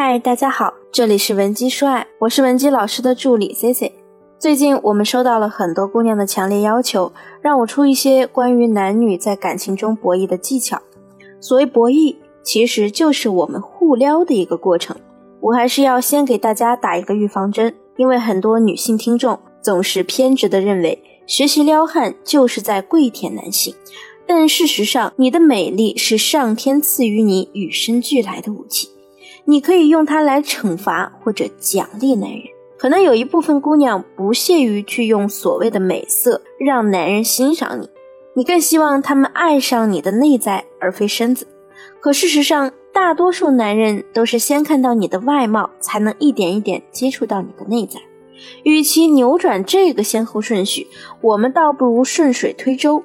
嗨，大家好，这里是文姬说爱，我是文姬老师的助理 C C。最近我们收到了很多姑娘的强烈要求，让我出一些关于男女在感情中博弈的技巧。所谓博弈，其实就是我们互撩的一个过程。我还是要先给大家打一个预防针，因为很多女性听众总是偏执的认为，学习撩汉就是在跪舔男性。但事实上，你的美丽是上天赐予你与生俱来的武器，你可以用它来惩罚或者奖励男人。可能有一部分姑娘不屑于去用所谓的美色让男人欣赏你，你更希望他们爱上你的内在而非身子。可事实上，大多数男人都是先看到你的外貌，才能一点一点接触到你的内在。与其扭转这个先后顺序，我们倒不如顺水推舟。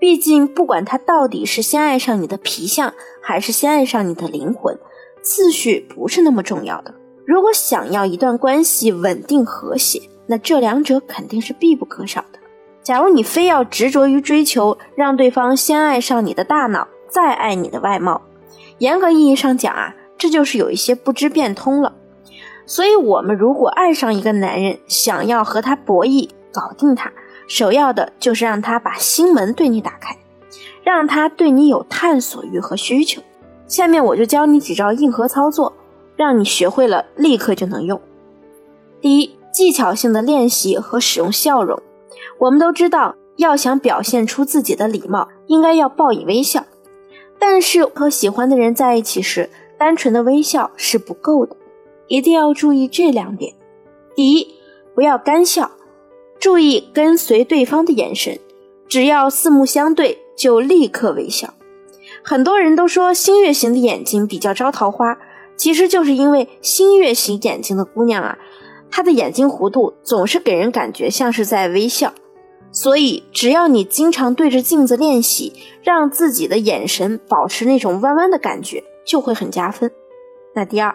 毕竟，不管他到底是先爱上你的皮相，还是先爱上你的灵魂，次序不是那么重要的。如果想要一段关系稳定和谐，那这两者肯定是必不可少的。假如你非要执着于追求让对方先爱上你的大脑，再爱你的外貌，严格意义上讲啊，这就是有一些不知变通了。所以，我们如果爱上一个男人，想要和他博弈，搞定他。首要的就是让他把心门对你打开，让他对你有探索欲和需求。下面我就教你几招硬核操作，让你学会了立刻就能用。第一，技巧性的练习和使用笑容。我们都知道，要想表现出自己的礼貌，应该要报以微笑。但是和喜欢的人在一起时，单纯的微笑是不够的，一定要注意这两点。第一，不要干笑。注意跟随对方的眼神，只要四目相对，就立刻微笑。很多人都说新月型的眼睛比较招桃花，其实就是因为新月型眼睛的姑娘啊，她的眼睛弧度总是给人感觉像是在微笑。所以，只要你经常对着镜子练习，让自己的眼神保持那种弯弯的感觉，就会很加分。那第二，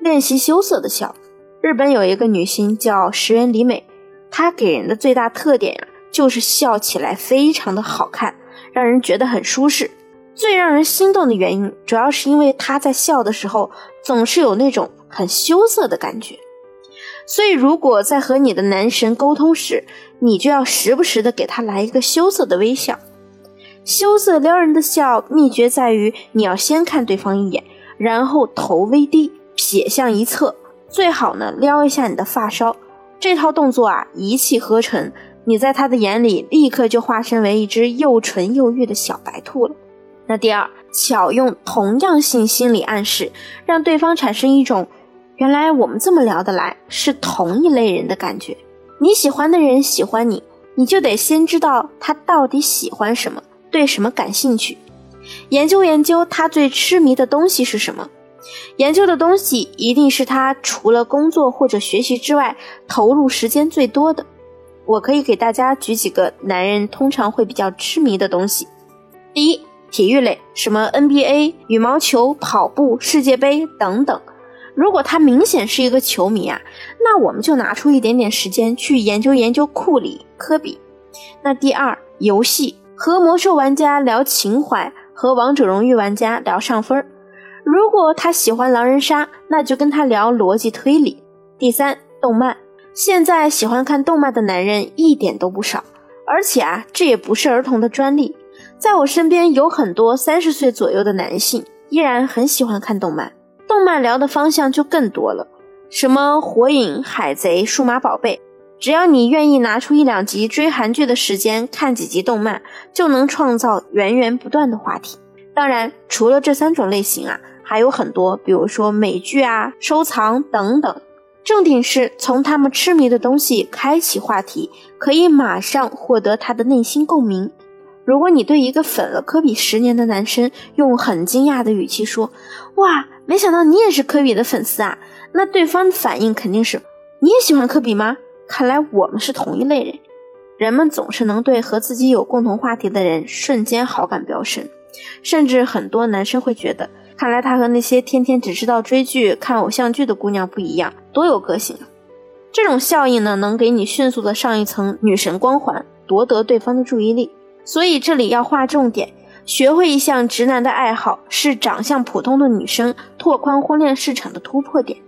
练习羞涩的笑。日本有一个女星叫石原里美。她给人的最大特点呀，就是笑起来非常的好看，让人觉得很舒适。最让人心动的原因，主要是因为他在笑的时候总是有那种很羞涩的感觉。所以，如果在和你的男神沟通时，你就要时不时的给他来一个羞涩的微笑。羞涩撩人的笑秘诀在于，你要先看对方一眼，然后头微低，撇向一侧，最好呢撩一下你的发梢。这套动作啊，一气呵成，你在他的眼里立刻就化身为一只又纯又欲的小白兔了。那第二，巧用同样性心理暗示，让对方产生一种原来我们这么聊得来，是同一类人的感觉。你喜欢的人喜欢你，你就得先知道他到底喜欢什么，对什么感兴趣，研究研究他最痴迷的东西是什么。研究的东西一定是他除了工作或者学习之外投入时间最多的。我可以给大家举几个男人通常会比较痴迷的东西。第一，体育类，什么 NBA、羽毛球、跑步、世界杯等等。如果他明显是一个球迷啊，那我们就拿出一点点时间去研究研究库里、科比。那第二，游戏，和魔兽玩家聊情怀，和王者荣誉玩家聊上分。如果他喜欢狼人杀，那就跟他聊逻辑推理。第三，动漫，现在喜欢看动漫的男人一点都不少，而且啊，这也不是儿童的专利，在我身边有很多三十岁左右的男性依然很喜欢看动漫。动漫聊的方向就更多了，什么火影、海贼、数码宝贝，只要你愿意拿出一两集追韩剧的时间看几集动漫，就能创造源源不断的话题。当然，除了这三种类型啊。还有很多，比如说美剧啊、收藏等等。重点是从他们痴迷的东西开启话题，可以马上获得他的内心共鸣。如果你对一个粉了科比十年的男生用很惊讶的语气说：“哇，没想到你也是科比的粉丝啊！”那对方的反应肯定是：“你也喜欢科比吗？看来我们是同一类人。”人们总是能对和自己有共同话题的人瞬间好感飙升，甚至很多男生会觉得。看来他和那些天天只知道追剧、看偶像剧的姑娘不一样，多有个性啊！这种效应呢，能给你迅速的上一层女神光环，夺得对方的注意力。所以这里要划重点，学会一项直男的爱好，是长相普通的女生拓宽婚恋市场的突破点。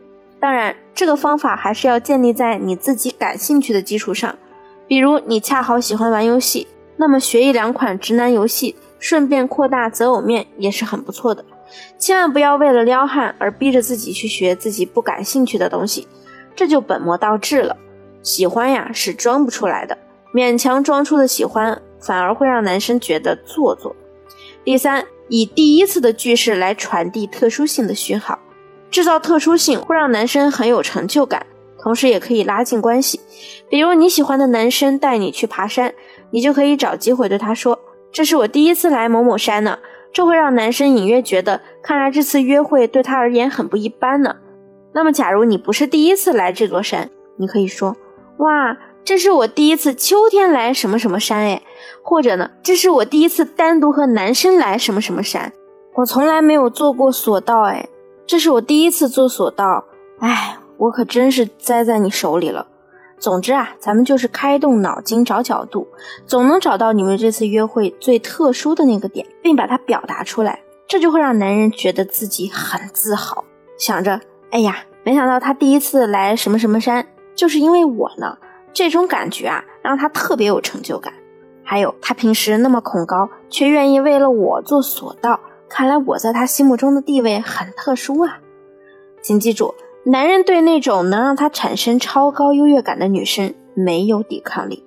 当然，这个方法还是要建立在你自己感兴趣的基础上。比如你恰好喜欢玩游戏，那么学一两款直男游戏，顺便扩大择偶面也是很不错的。千万不要为了撩汉而逼着自己去学自己不感兴趣的东西，这就本末倒置了。喜欢呀是装不出来的，勉强装出的喜欢反而会让男生觉得做作。第三，以第一次的句式来传递特殊性的讯号，制造特殊性会让男生很有成就感，同时也可以拉近关系。比如你喜欢的男生带你去爬山，你就可以找机会对他说：“这是我第一次来某某山呢。”这会让男生隐约觉得，看来这次约会对他而言很不一般呢。那么，假如你不是第一次来这座山，你可以说：“哇。”这是我第一次秋天来什么什么山哎，或者呢，这是我第一次单独和男生来什么什么山，我从来没有坐过索道哎，这是我第一次坐索道，哎，我可真是栽在你手里了。总之啊，咱们就是开动脑筋找角度，总能找到你们这次约会最特殊的那个点，并把它表达出来，这就会让男人觉得自己很自豪，想着，哎呀，没想到他第一次来什么什么山，就是因为我呢。这种感觉啊，让他特别有成就感。还有，他平时那么恐高，却愿意为了我做索道，看来我在他心目中的地位很特殊啊。请记住，男人对那种能让他产生超高优越感的女生没有抵抗力，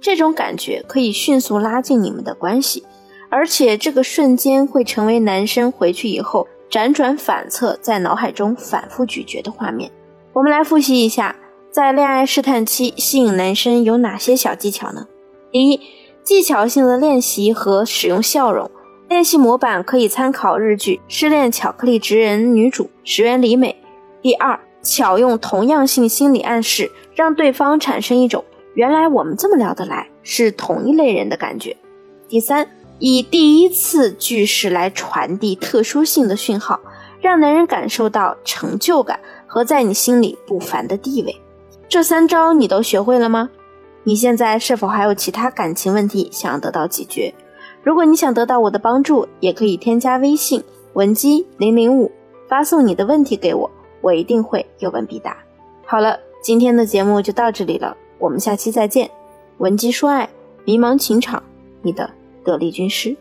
这种感觉可以迅速拉近你们的关系，而且这个瞬间会成为男生回去以后辗转反侧，在脑海中反复咀嚼的画面。我们来复习一下。在恋爱试探期吸引男生有哪些小技巧呢？第一，技巧性的练习和使用笑容。练习模板可以参考日剧《失恋巧克力职人》女主石原里美。第二，巧用同样性心理暗示，让对方产生一种“原来我们这么聊得来，是同一类人”的感觉。第三，以第一次句式来传递特殊性的讯号，让男人感受到成就感和在你心里不凡的地位。这三招你都学会了吗？你现在是否还有其他感情问题想要得到解决？如果你想得到我的帮助，也可以添加微信文姬零零五，发送你的问题给我，我一定会有问必答。好了，今天的节目就到这里了，我们下期再见。文姬说爱，迷茫情场，你的得力军师。